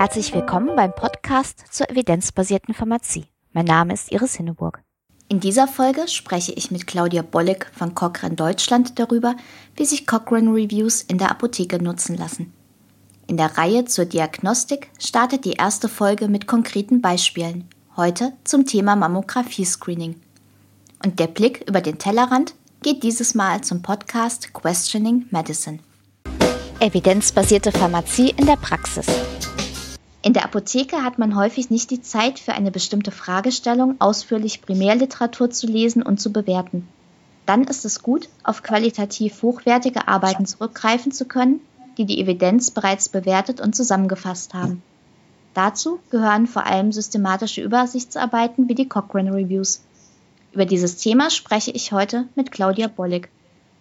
Herzlich willkommen beim Podcast zur evidenzbasierten Pharmazie. Mein Name ist Iris Hinneburg. In dieser Folge spreche ich mit Claudia Bollig von Cochrane Deutschland darüber, wie sich Cochrane Reviews in der Apotheke nutzen lassen. In der Reihe zur Diagnostik startet die erste Folge mit konkreten Beispielen. Heute zum Thema Mammographie-Screening. Und der Blick über den Tellerrand geht dieses Mal zum Podcast Questioning Medicine. Evidenzbasierte Pharmazie in der Praxis. In der Apotheke hat man häufig nicht die Zeit, für eine bestimmte Fragestellung ausführlich Primärliteratur zu lesen und zu bewerten. Dann ist es gut, auf qualitativ hochwertige Arbeiten zurückgreifen zu können, die die Evidenz bereits bewertet und zusammengefasst haben. Dazu gehören vor allem systematische Übersichtsarbeiten wie die Cochrane Reviews. Über dieses Thema spreche ich heute mit Claudia Bollig.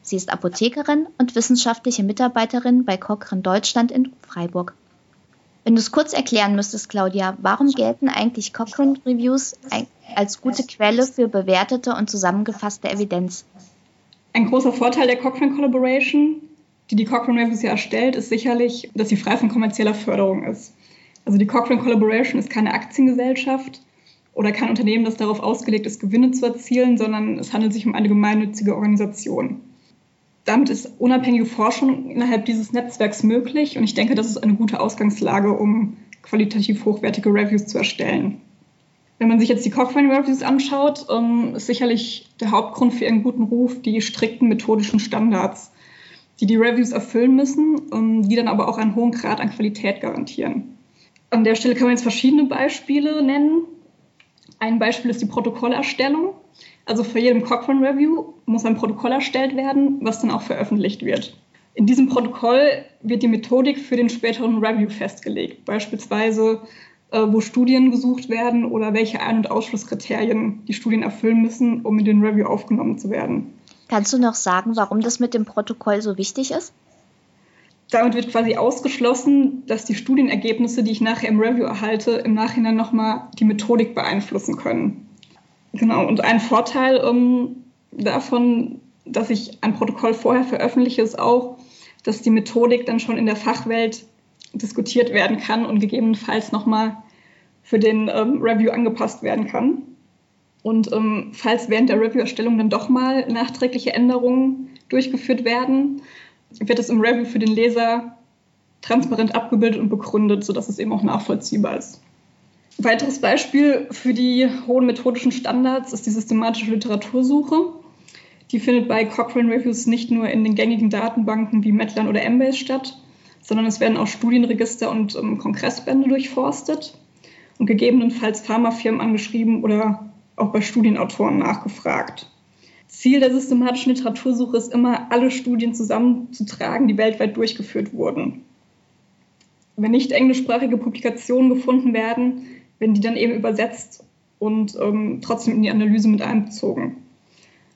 Sie ist Apothekerin und wissenschaftliche Mitarbeiterin bei Cochrane Deutschland in Freiburg. Wenn du es kurz erklären müsstest, Claudia, warum gelten eigentlich Cochrane Reviews als gute Quelle für bewertete und zusammengefasste Evidenz? Ein großer Vorteil der Cochrane Collaboration, die die Cochrane Reviews ja erstellt, ist sicherlich, dass sie frei von kommerzieller Förderung ist. Also die Cochrane Collaboration ist keine Aktiengesellschaft oder kein Unternehmen, das darauf ausgelegt ist, Gewinne zu erzielen, sondern es handelt sich um eine gemeinnützige Organisation damit ist unabhängige Forschung innerhalb dieses Netzwerks möglich und ich denke, das ist eine gute Ausgangslage, um qualitativ hochwertige Reviews zu erstellen. Wenn man sich jetzt die Cochrane Reviews anschaut, ähm, ist sicherlich der Hauptgrund für ihren guten Ruf die strikten methodischen Standards, die die Reviews erfüllen müssen, ähm, die dann aber auch einen hohen Grad an Qualität garantieren. An der Stelle kann man jetzt verschiedene Beispiele nennen. Ein Beispiel ist die Protokollerstellung. Also für jedem Cochrane Review muss ein Protokoll erstellt werden, was dann auch veröffentlicht wird. In diesem Protokoll wird die Methodik für den späteren Review festgelegt, beispielsweise äh, wo Studien gesucht werden oder welche Ein- und Ausschlusskriterien die Studien erfüllen müssen, um in den Review aufgenommen zu werden. Kannst du noch sagen, warum das mit dem Protokoll so wichtig ist? Damit wird quasi ausgeschlossen, dass die Studienergebnisse, die ich nachher im Review erhalte, im Nachhinein nochmal die Methodik beeinflussen können. Genau, und ein Vorteil ähm, davon, dass ich ein Protokoll vorher veröffentliche, ist auch, dass die Methodik dann schon in der Fachwelt diskutiert werden kann und gegebenenfalls nochmal für den ähm, Review angepasst werden kann. Und ähm, falls während der Review-Erstellung dann doch mal nachträgliche Änderungen durchgeführt werden, wird es im Review für den Leser transparent abgebildet und begründet, sodass es eben auch nachvollziehbar ist. Weiteres Beispiel für die hohen methodischen Standards ist die systematische Literatursuche. Die findet bei Cochrane Reviews nicht nur in den gängigen Datenbanken wie Medline oder Embase statt, sondern es werden auch Studienregister und ähm, Kongressbände durchforstet und gegebenenfalls Pharmafirmen angeschrieben oder auch bei Studienautoren nachgefragt. Ziel der systematischen Literatursuche ist immer, alle Studien zusammenzutragen, die weltweit durchgeführt wurden. Wenn nicht englischsprachige Publikationen gefunden werden, werden die dann eben übersetzt und ähm, trotzdem in die Analyse mit einbezogen.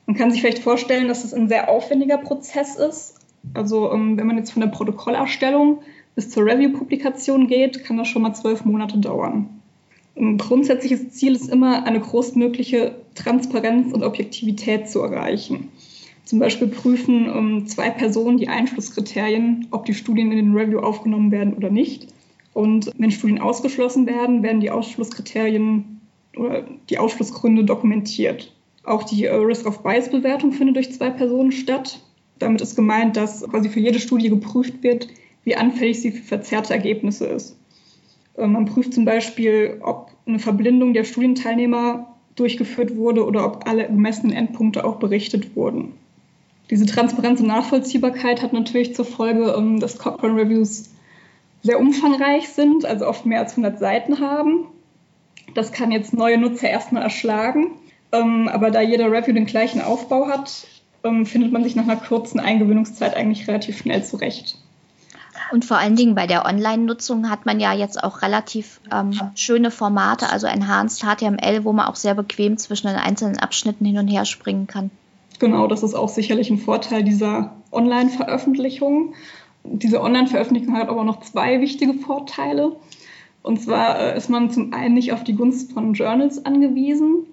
Man kann sich vielleicht vorstellen, dass es ein sehr aufwendiger Prozess ist. Also ähm, wenn man jetzt von der Protokollerstellung bis zur Review-Publikation geht, kann das schon mal zwölf Monate dauern. Ein grundsätzliches Ziel ist immer, eine großmögliche Transparenz und Objektivität zu erreichen. Zum Beispiel prüfen ähm, zwei Personen die Einflusskriterien, ob die Studien in den Review aufgenommen werden oder nicht. Und wenn Studien ausgeschlossen werden, werden die Ausschlusskriterien oder die Ausschlussgründe dokumentiert. Auch die äh, Risk-of-Bias-Bewertung findet durch zwei Personen statt. Damit ist gemeint, dass quasi für jede Studie geprüft wird, wie anfällig sie für verzerrte Ergebnisse ist. Äh, man prüft zum Beispiel, ob eine Verblindung der Studienteilnehmer durchgeführt wurde oder ob alle gemessenen Endpunkte auch berichtet wurden. Diese Transparenz und Nachvollziehbarkeit hat natürlich zur Folge, ähm, dass Cochrane Reviews sehr umfangreich sind, also oft mehr als 100 Seiten haben. Das kann jetzt neue Nutzer erstmal erschlagen. Ähm, aber da jeder Review den gleichen Aufbau hat, ähm, findet man sich nach einer kurzen Eingewöhnungszeit eigentlich relativ schnell zurecht. Und vor allen Dingen bei der Online-Nutzung hat man ja jetzt auch relativ ähm, schöne Formate, also Enhanced HTML, wo man auch sehr bequem zwischen den einzelnen Abschnitten hin und her springen kann. Genau, das ist auch sicherlich ein Vorteil dieser Online-Veröffentlichung. Diese Online-Veröffentlichung hat aber noch zwei wichtige Vorteile. Und zwar äh, ist man zum einen nicht auf die Gunst von Journals angewiesen.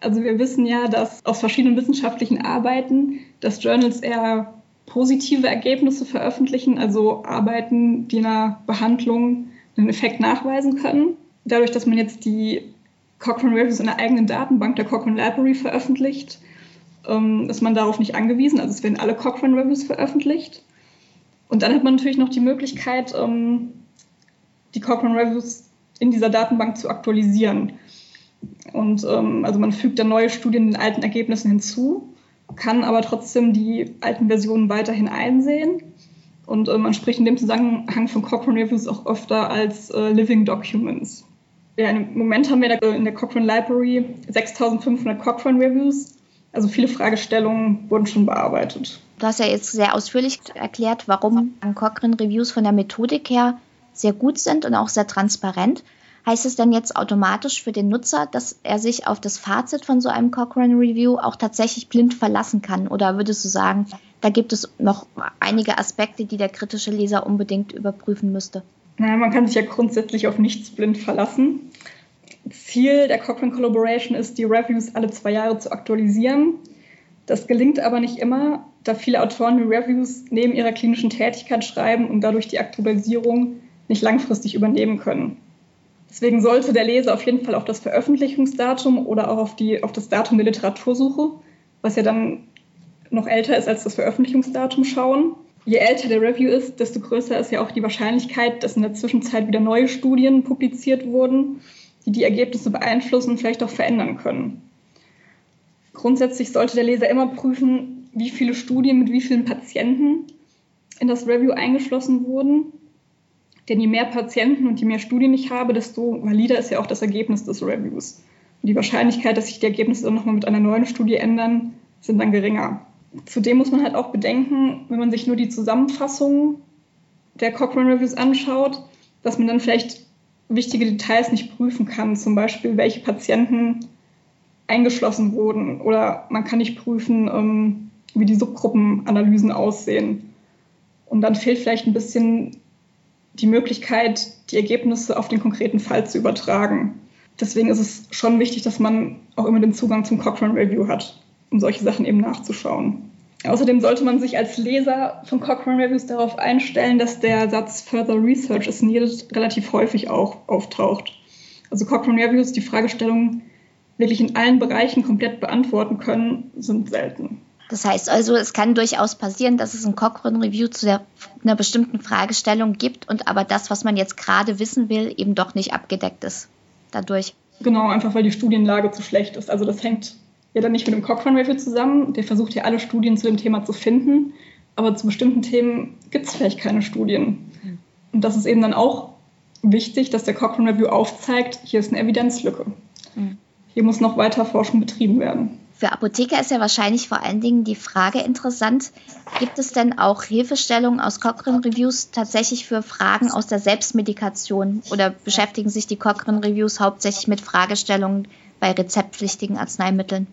Also wir wissen ja, dass aus verschiedenen wissenschaftlichen Arbeiten, dass Journals eher positive Ergebnisse veröffentlichen, also Arbeiten, die einer Behandlung einen Effekt nachweisen können. Dadurch, dass man jetzt die Cochrane Reviews in der eigenen Datenbank der Cochrane Library veröffentlicht, ähm, ist man darauf nicht angewiesen. Also es werden alle Cochrane Reviews veröffentlicht. Und dann hat man natürlich noch die Möglichkeit, ähm, die Cochrane Reviews in dieser Datenbank zu aktualisieren. Und ähm, also man fügt dann neue Studien den alten Ergebnissen hinzu, kann aber trotzdem die alten Versionen weiterhin einsehen. Und äh, man spricht in dem Zusammenhang von Cochrane Reviews auch öfter als äh, Living Documents. Ja, Im Moment haben wir in der Cochrane Library 6500 Cochrane Reviews. Also viele Fragestellungen wurden schon bearbeitet. Du hast ja jetzt sehr ausführlich erklärt, warum Cochrane Reviews von der Methodik her sehr gut sind und auch sehr transparent. Heißt es denn jetzt automatisch für den Nutzer, dass er sich auf das Fazit von so einem Cochrane Review auch tatsächlich blind verlassen kann? Oder würdest du sagen, da gibt es noch einige Aspekte, die der kritische Leser unbedingt überprüfen müsste? Naja, man kann sich ja grundsätzlich auf nichts blind verlassen. Ziel der Cochrane Collaboration ist, die Reviews alle zwei Jahre zu aktualisieren. Das gelingt aber nicht immer, da viele Autoren die Reviews neben ihrer klinischen Tätigkeit schreiben und dadurch die Aktualisierung nicht langfristig übernehmen können. Deswegen sollte der Leser auf jeden Fall auf das Veröffentlichungsdatum oder auch auf, die, auf das Datum der Literatursuche, was ja dann noch älter ist als das Veröffentlichungsdatum, schauen. Je älter der Review ist, desto größer ist ja auch die Wahrscheinlichkeit, dass in der Zwischenzeit wieder neue Studien publiziert wurden, die die Ergebnisse beeinflussen und vielleicht auch verändern können. Grundsätzlich sollte der Leser immer prüfen, wie viele Studien mit wie vielen Patienten in das Review eingeschlossen wurden denn je mehr Patienten und je mehr Studien ich habe, desto valider ist ja auch das Ergebnis des Reviews. Und die Wahrscheinlichkeit, dass sich die Ergebnisse dann nochmal mit einer neuen Studie ändern, sind dann geringer. Zudem muss man halt auch bedenken, wenn man sich nur die Zusammenfassung der Cochrane Reviews anschaut, dass man dann vielleicht wichtige Details nicht prüfen kann, zum Beispiel welche Patienten eingeschlossen wurden oder man kann nicht prüfen, ähm, wie die Subgruppenanalysen aussehen. Und dann fehlt vielleicht ein bisschen die Möglichkeit, die Ergebnisse auf den konkreten Fall zu übertragen. Deswegen ist es schon wichtig, dass man auch immer den Zugang zum Cochrane Review hat, um solche Sachen eben nachzuschauen. Außerdem sollte man sich als Leser von Cochrane Reviews darauf einstellen, dass der Satz Further Research is needed relativ häufig auch auftaucht. Also Cochrane Reviews, die Fragestellungen wirklich in allen Bereichen komplett beantworten können, sind selten. Das heißt also, es kann durchaus passieren, dass es ein Cochrane-Review zu der, einer bestimmten Fragestellung gibt und aber das, was man jetzt gerade wissen will, eben doch nicht abgedeckt ist dadurch. Genau, einfach weil die Studienlage zu schlecht ist. Also das hängt ja dann nicht mit dem Cochrane-Review zusammen. Der versucht ja alle Studien zu dem Thema zu finden, aber zu bestimmten Themen gibt es vielleicht keine Studien. Und das ist eben dann auch wichtig, dass der Cochrane-Review aufzeigt, hier ist eine Evidenzlücke. Mhm. Hier muss noch weiter Forschung betrieben werden. Für Apotheker ist ja wahrscheinlich vor allen Dingen die Frage interessant, gibt es denn auch Hilfestellungen aus Cochrane Reviews tatsächlich für Fragen aus der Selbstmedikation oder beschäftigen sich die Cochrane Reviews hauptsächlich mit Fragestellungen bei rezeptpflichtigen Arzneimitteln?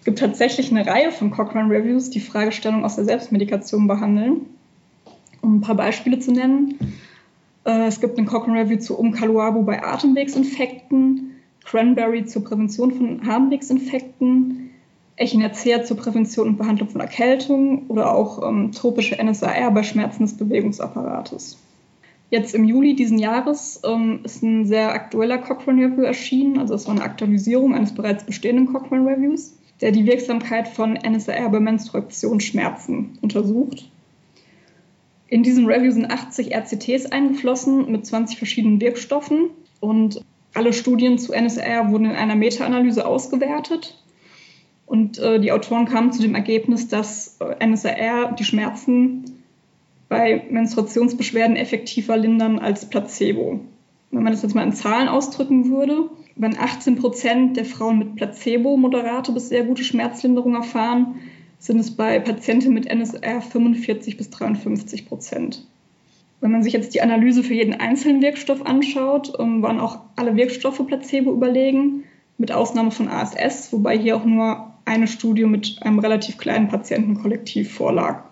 Es gibt tatsächlich eine Reihe von Cochrane Reviews, die Fragestellungen aus der Selbstmedikation behandeln. Um ein paar Beispiele zu nennen. Äh, es gibt einen Cochrane Review zu Umkaluabu bei Atemwegsinfekten, Cranberry zur Prävention von Harnwegsinfekten, Echinacea zur Prävention und Behandlung von Erkältung oder auch ähm, tropische NSAR bei Schmerzen des Bewegungsapparates. Jetzt im Juli diesen Jahres ähm, ist ein sehr aktueller Cochrane Review erschienen, also es war eine Aktualisierung eines bereits bestehenden Cochrane Reviews, der die Wirksamkeit von NSAR bei Menstruationsschmerzen untersucht. In diesem Review sind 80 RCTs eingeflossen mit 20 verschiedenen Wirkstoffen und alle Studien zu NSAR wurden in einer Meta-Analyse ausgewertet und äh, die Autoren kamen zu dem Ergebnis, dass äh, NSAR die Schmerzen bei Menstruationsbeschwerden effektiver lindern als Placebo. Wenn man das jetzt mal in Zahlen ausdrücken würde, wenn 18 Prozent der Frauen mit Placebo moderate bis sehr gute Schmerzlinderung erfahren, sind es bei Patienten mit NSR 45 bis 53 Prozent. Wenn man sich jetzt die Analyse für jeden einzelnen Wirkstoff anschaut, ähm, waren auch alle Wirkstoffe Placebo überlegen, mit Ausnahme von ASS, wobei hier auch nur eine Studie mit einem relativ kleinen Patientenkollektiv vorlag.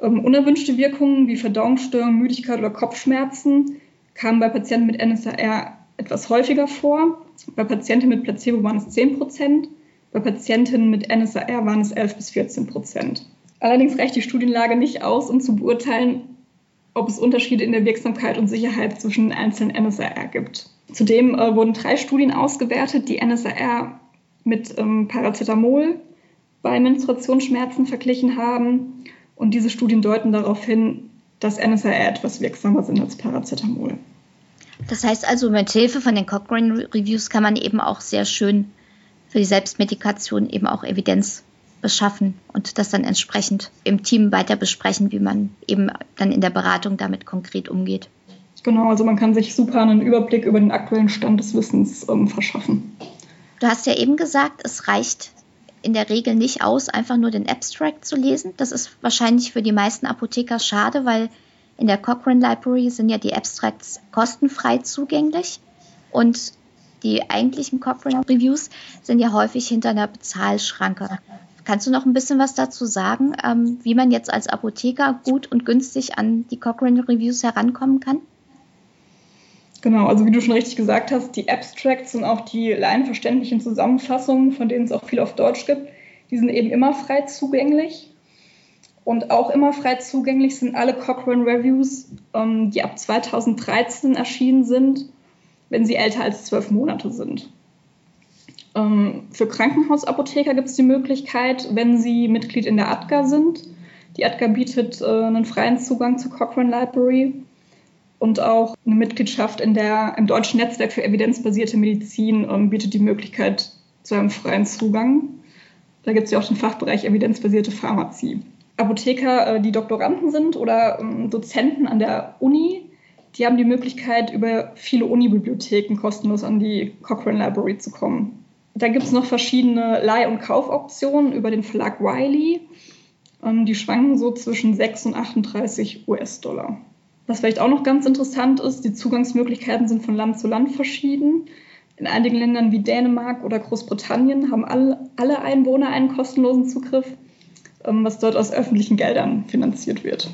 Ähm, unerwünschte Wirkungen wie Verdauungsstörungen, Müdigkeit oder Kopfschmerzen kamen bei Patienten mit NSAR etwas häufiger vor. Bei Patienten mit Placebo waren es 10 Prozent, bei Patientinnen mit NSAR waren es 11 bis 14 Prozent. Allerdings reicht die Studienlage nicht aus, um zu beurteilen, ob es Unterschiede in der Wirksamkeit und Sicherheit zwischen einzelnen NSAR gibt. Zudem äh, wurden drei Studien ausgewertet, die NSAR mit ähm, Paracetamol bei Menstruationsschmerzen verglichen haben. Und diese Studien deuten darauf hin, dass NSAR etwas wirksamer sind als Paracetamol. Das heißt also, mit Hilfe von den Cochrane Reviews kann man eben auch sehr schön für die Selbstmedikation eben auch Evidenz beschaffen und das dann entsprechend im Team weiter besprechen, wie man eben dann in der Beratung damit konkret umgeht. Genau, also man kann sich super einen Überblick über den aktuellen Stand des Wissens ähm, verschaffen. Du hast ja eben gesagt, es reicht in der Regel nicht aus, einfach nur den Abstract zu lesen. Das ist wahrscheinlich für die meisten Apotheker schade, weil in der Cochrane Library sind ja die Abstracts kostenfrei zugänglich und die eigentlichen Cochrane Reviews sind ja häufig hinter einer Bezahlschranke. Kannst du noch ein bisschen was dazu sagen, ähm, wie man jetzt als Apotheker gut und günstig an die Cochrane Reviews herankommen kann? Genau, also wie du schon richtig gesagt hast, die Abstracts und auch die laienverständlichen Zusammenfassungen, von denen es auch viel auf Deutsch gibt, die sind eben immer frei zugänglich. Und auch immer frei zugänglich sind alle Cochrane Reviews, ähm, die ab 2013 erschienen sind, wenn sie älter als zwölf Monate sind. Ähm, für Krankenhausapotheker gibt es die Möglichkeit, wenn sie Mitglied in der ADGA sind. Die ADGA bietet äh, einen freien Zugang zur Cochrane Library und auch eine Mitgliedschaft in der, im deutschen Netzwerk für evidenzbasierte Medizin ähm, bietet die Möglichkeit zu einem freien Zugang. Da gibt es ja auch den Fachbereich evidenzbasierte Pharmazie. Apotheker, äh, die Doktoranden sind oder ähm, Dozenten an der Uni, die haben die Möglichkeit, über viele Unibibliotheken kostenlos an die Cochrane Library zu kommen. Da gibt es noch verschiedene Leih- und Kaufoptionen über den Verlag Wiley. Ähm, die schwanken so zwischen 6 und 38 US-Dollar. Was vielleicht auch noch ganz interessant ist, die Zugangsmöglichkeiten sind von Land zu Land verschieden. In einigen Ländern wie Dänemark oder Großbritannien haben alle, alle Einwohner einen kostenlosen Zugriff. Ähm, was dort aus öffentlichen Geldern finanziert wird.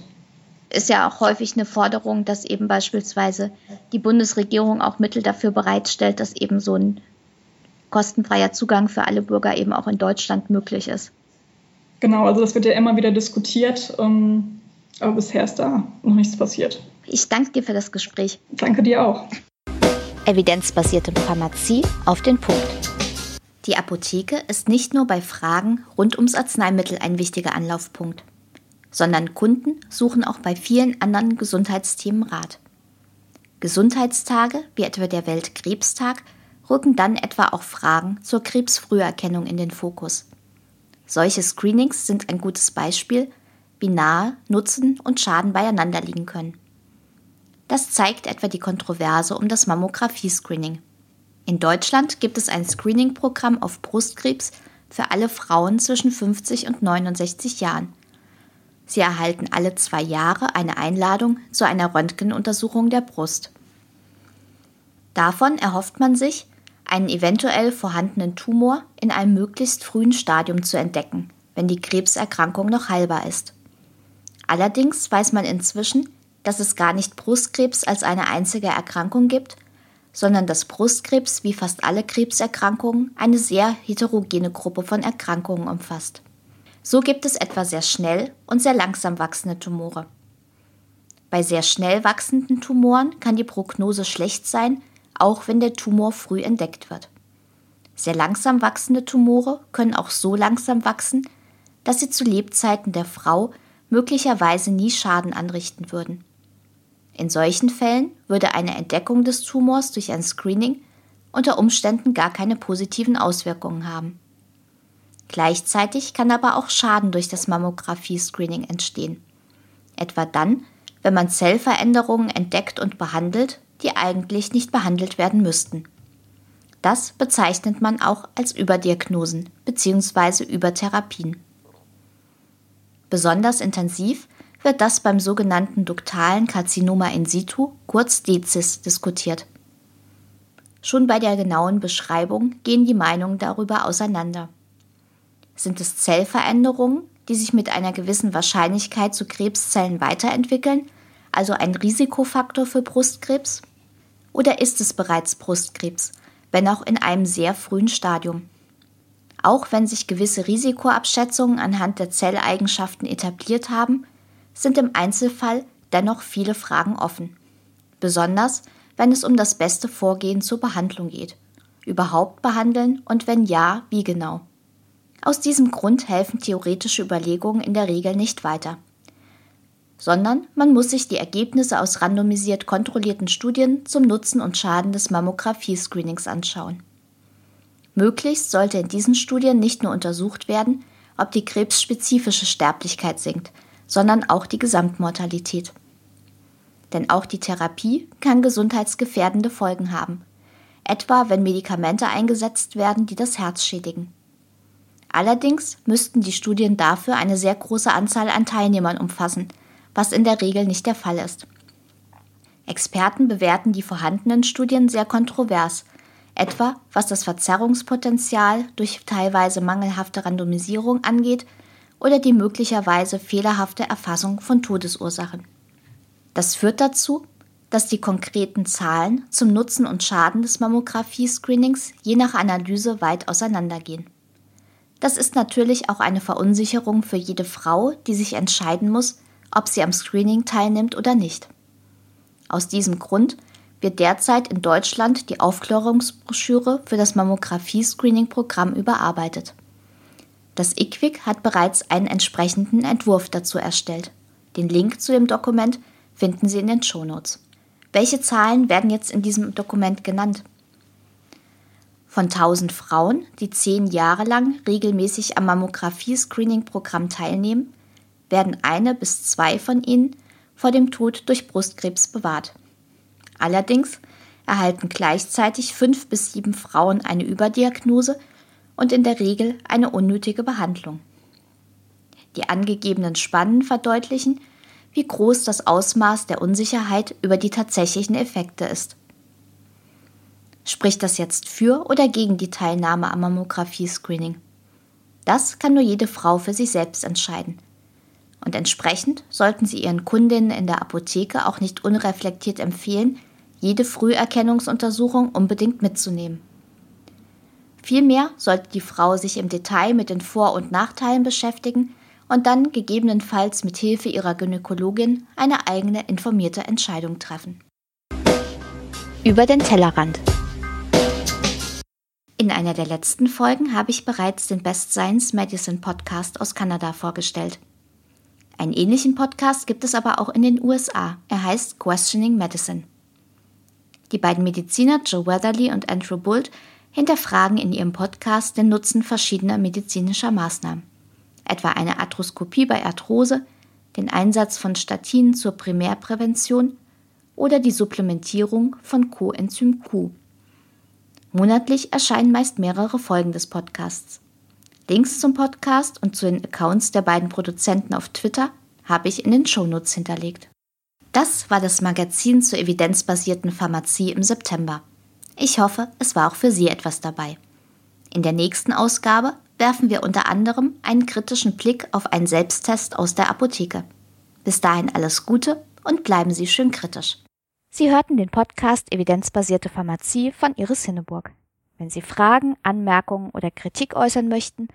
Ist ja auch häufig eine Forderung, dass eben beispielsweise die Bundesregierung auch Mittel dafür bereitstellt, dass eben so ein kostenfreier Zugang für alle Bürger eben auch in Deutschland möglich ist. Genau, also das wird ja immer wieder diskutiert, ähm, aber bisher ist da noch nichts passiert. Ich danke dir für das Gespräch. Danke dir auch. Evidenzbasierte Pharmazie auf den Punkt. Die Apotheke ist nicht nur bei Fragen rund ums Arzneimittel ein wichtiger Anlaufpunkt, sondern Kunden suchen auch bei vielen anderen Gesundheitsthemen Rat. Gesundheitstage, wie etwa der Weltkrebstag, rücken dann etwa auch Fragen zur Krebsfrüherkennung in den Fokus. Solche Screenings sind ein gutes Beispiel, wie nahe Nutzen und Schaden beieinander liegen können. Das zeigt etwa die Kontroverse um das Mammographie-Screening. In Deutschland gibt es ein Screening-Programm auf Brustkrebs für alle Frauen zwischen 50 und 69 Jahren. Sie erhalten alle zwei Jahre eine Einladung zu einer Röntgenuntersuchung der Brust. Davon erhofft man sich, einen eventuell vorhandenen Tumor in einem möglichst frühen Stadium zu entdecken, wenn die Krebserkrankung noch heilbar ist. Allerdings weiß man inzwischen, dass es gar nicht Brustkrebs als eine einzige Erkrankung gibt, sondern dass Brustkrebs wie fast alle Krebserkrankungen eine sehr heterogene Gruppe von Erkrankungen umfasst. So gibt es etwa sehr schnell und sehr langsam wachsende Tumore. Bei sehr schnell wachsenden Tumoren kann die Prognose schlecht sein, auch wenn der Tumor früh entdeckt wird. Sehr langsam wachsende Tumore können auch so langsam wachsen, dass sie zu Lebzeiten der Frau möglicherweise nie Schaden anrichten würden. In solchen Fällen würde eine Entdeckung des Tumors durch ein Screening unter Umständen gar keine positiven Auswirkungen haben. Gleichzeitig kann aber auch Schaden durch das Mammographie-Screening entstehen. Etwa dann, wenn man Zellveränderungen entdeckt und behandelt, die eigentlich nicht behandelt werden müssten. Das bezeichnet man auch als Überdiagnosen bzw. Übertherapien. Besonders intensiv wird das beim sogenannten duktalen Karzinoma in situ, kurz DEZIS, diskutiert. Schon bei der genauen Beschreibung gehen die Meinungen darüber auseinander. Sind es Zellveränderungen, die sich mit einer gewissen Wahrscheinlichkeit zu Krebszellen weiterentwickeln, also ein Risikofaktor für Brustkrebs? Oder ist es bereits Brustkrebs, wenn auch in einem sehr frühen Stadium? Auch wenn sich gewisse Risikoabschätzungen anhand der Zelleigenschaften etabliert haben, sind im Einzelfall dennoch viele Fragen offen. Besonders, wenn es um das beste Vorgehen zur Behandlung geht. Überhaupt behandeln und wenn ja, wie genau. Aus diesem Grund helfen theoretische Überlegungen in der Regel nicht weiter. Sondern man muss sich die Ergebnisse aus randomisiert kontrollierten Studien zum Nutzen und Schaden des Mammographie-Screenings anschauen. Möglichst sollte in diesen Studien nicht nur untersucht werden, ob die krebsspezifische Sterblichkeit sinkt, sondern auch die Gesamtmortalität. Denn auch die Therapie kann gesundheitsgefährdende Folgen haben, etwa wenn Medikamente eingesetzt werden, die das Herz schädigen. Allerdings müssten die Studien dafür eine sehr große Anzahl an Teilnehmern umfassen, was in der Regel nicht der Fall ist. Experten bewerten die vorhandenen Studien sehr kontrovers, etwa was das Verzerrungspotenzial durch teilweise mangelhafte Randomisierung angeht oder die möglicherweise fehlerhafte Erfassung von Todesursachen. Das führt dazu, dass die konkreten Zahlen zum Nutzen und Schaden des Mammographie-Screenings je nach Analyse weit auseinandergehen. Das ist natürlich auch eine Verunsicherung für jede Frau, die sich entscheiden muss, ob sie am Screening teilnimmt oder nicht. Aus diesem Grund wird derzeit in Deutschland die Aufklärungsbroschüre für das Mammographie-Screening-Programm überarbeitet. Das IQWIC hat bereits einen entsprechenden Entwurf dazu erstellt. Den Link zu dem Dokument finden Sie in den Shownotes. Welche Zahlen werden jetzt in diesem Dokument genannt? Von 1000 Frauen, die zehn Jahre lang regelmäßig am Mammographie-Screening-Programm teilnehmen, werden eine bis zwei von ihnen vor dem Tod durch Brustkrebs bewahrt. Allerdings erhalten gleichzeitig fünf bis sieben Frauen eine Überdiagnose und in der Regel eine unnötige Behandlung. Die angegebenen Spannen verdeutlichen, wie groß das Ausmaß der Unsicherheit über die tatsächlichen Effekte ist. Spricht das jetzt für oder gegen die Teilnahme am Mammographie-Screening? Das kann nur jede Frau für sich selbst entscheiden. Und entsprechend sollten Sie Ihren Kundinnen in der Apotheke auch nicht unreflektiert empfehlen, jede Früherkennungsuntersuchung unbedingt mitzunehmen. Vielmehr sollte die Frau sich im Detail mit den Vor- und Nachteilen beschäftigen und dann gegebenenfalls mit Hilfe ihrer Gynäkologin eine eigene informierte Entscheidung treffen. Über den Tellerrand. In einer der letzten Folgen habe ich bereits den Best Science Medicine Podcast aus Kanada vorgestellt. Einen ähnlichen Podcast gibt es aber auch in den USA. Er heißt Questioning Medicine. Die beiden Mediziner Joe Weatherly und Andrew Bult hinterfragen in ihrem Podcast den Nutzen verschiedener medizinischer Maßnahmen, etwa eine Arthroskopie bei Arthrose, den Einsatz von Statinen zur Primärprävention oder die Supplementierung von Coenzym Q. Monatlich erscheinen meist mehrere Folgen des Podcasts. Links zum Podcast und zu den Accounts der beiden Produzenten auf Twitter habe ich in den Shownotes hinterlegt. Das war das Magazin zur evidenzbasierten Pharmazie im September. Ich hoffe, es war auch für Sie etwas dabei. In der nächsten Ausgabe werfen wir unter anderem einen kritischen Blick auf einen Selbsttest aus der Apotheke. Bis dahin alles Gute und bleiben Sie schön kritisch. Sie hörten den Podcast Evidenzbasierte Pharmazie von Iris Hinneburg. Wenn Sie Fragen, Anmerkungen oder Kritik äußern möchten,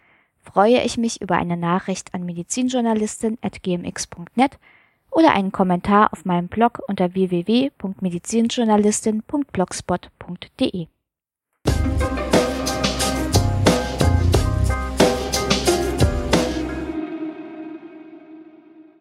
freue ich mich über eine Nachricht an medizinjournalistin.gmx.net oder einen Kommentar auf meinem Blog unter www.medizinjournalistin.blogspot.de.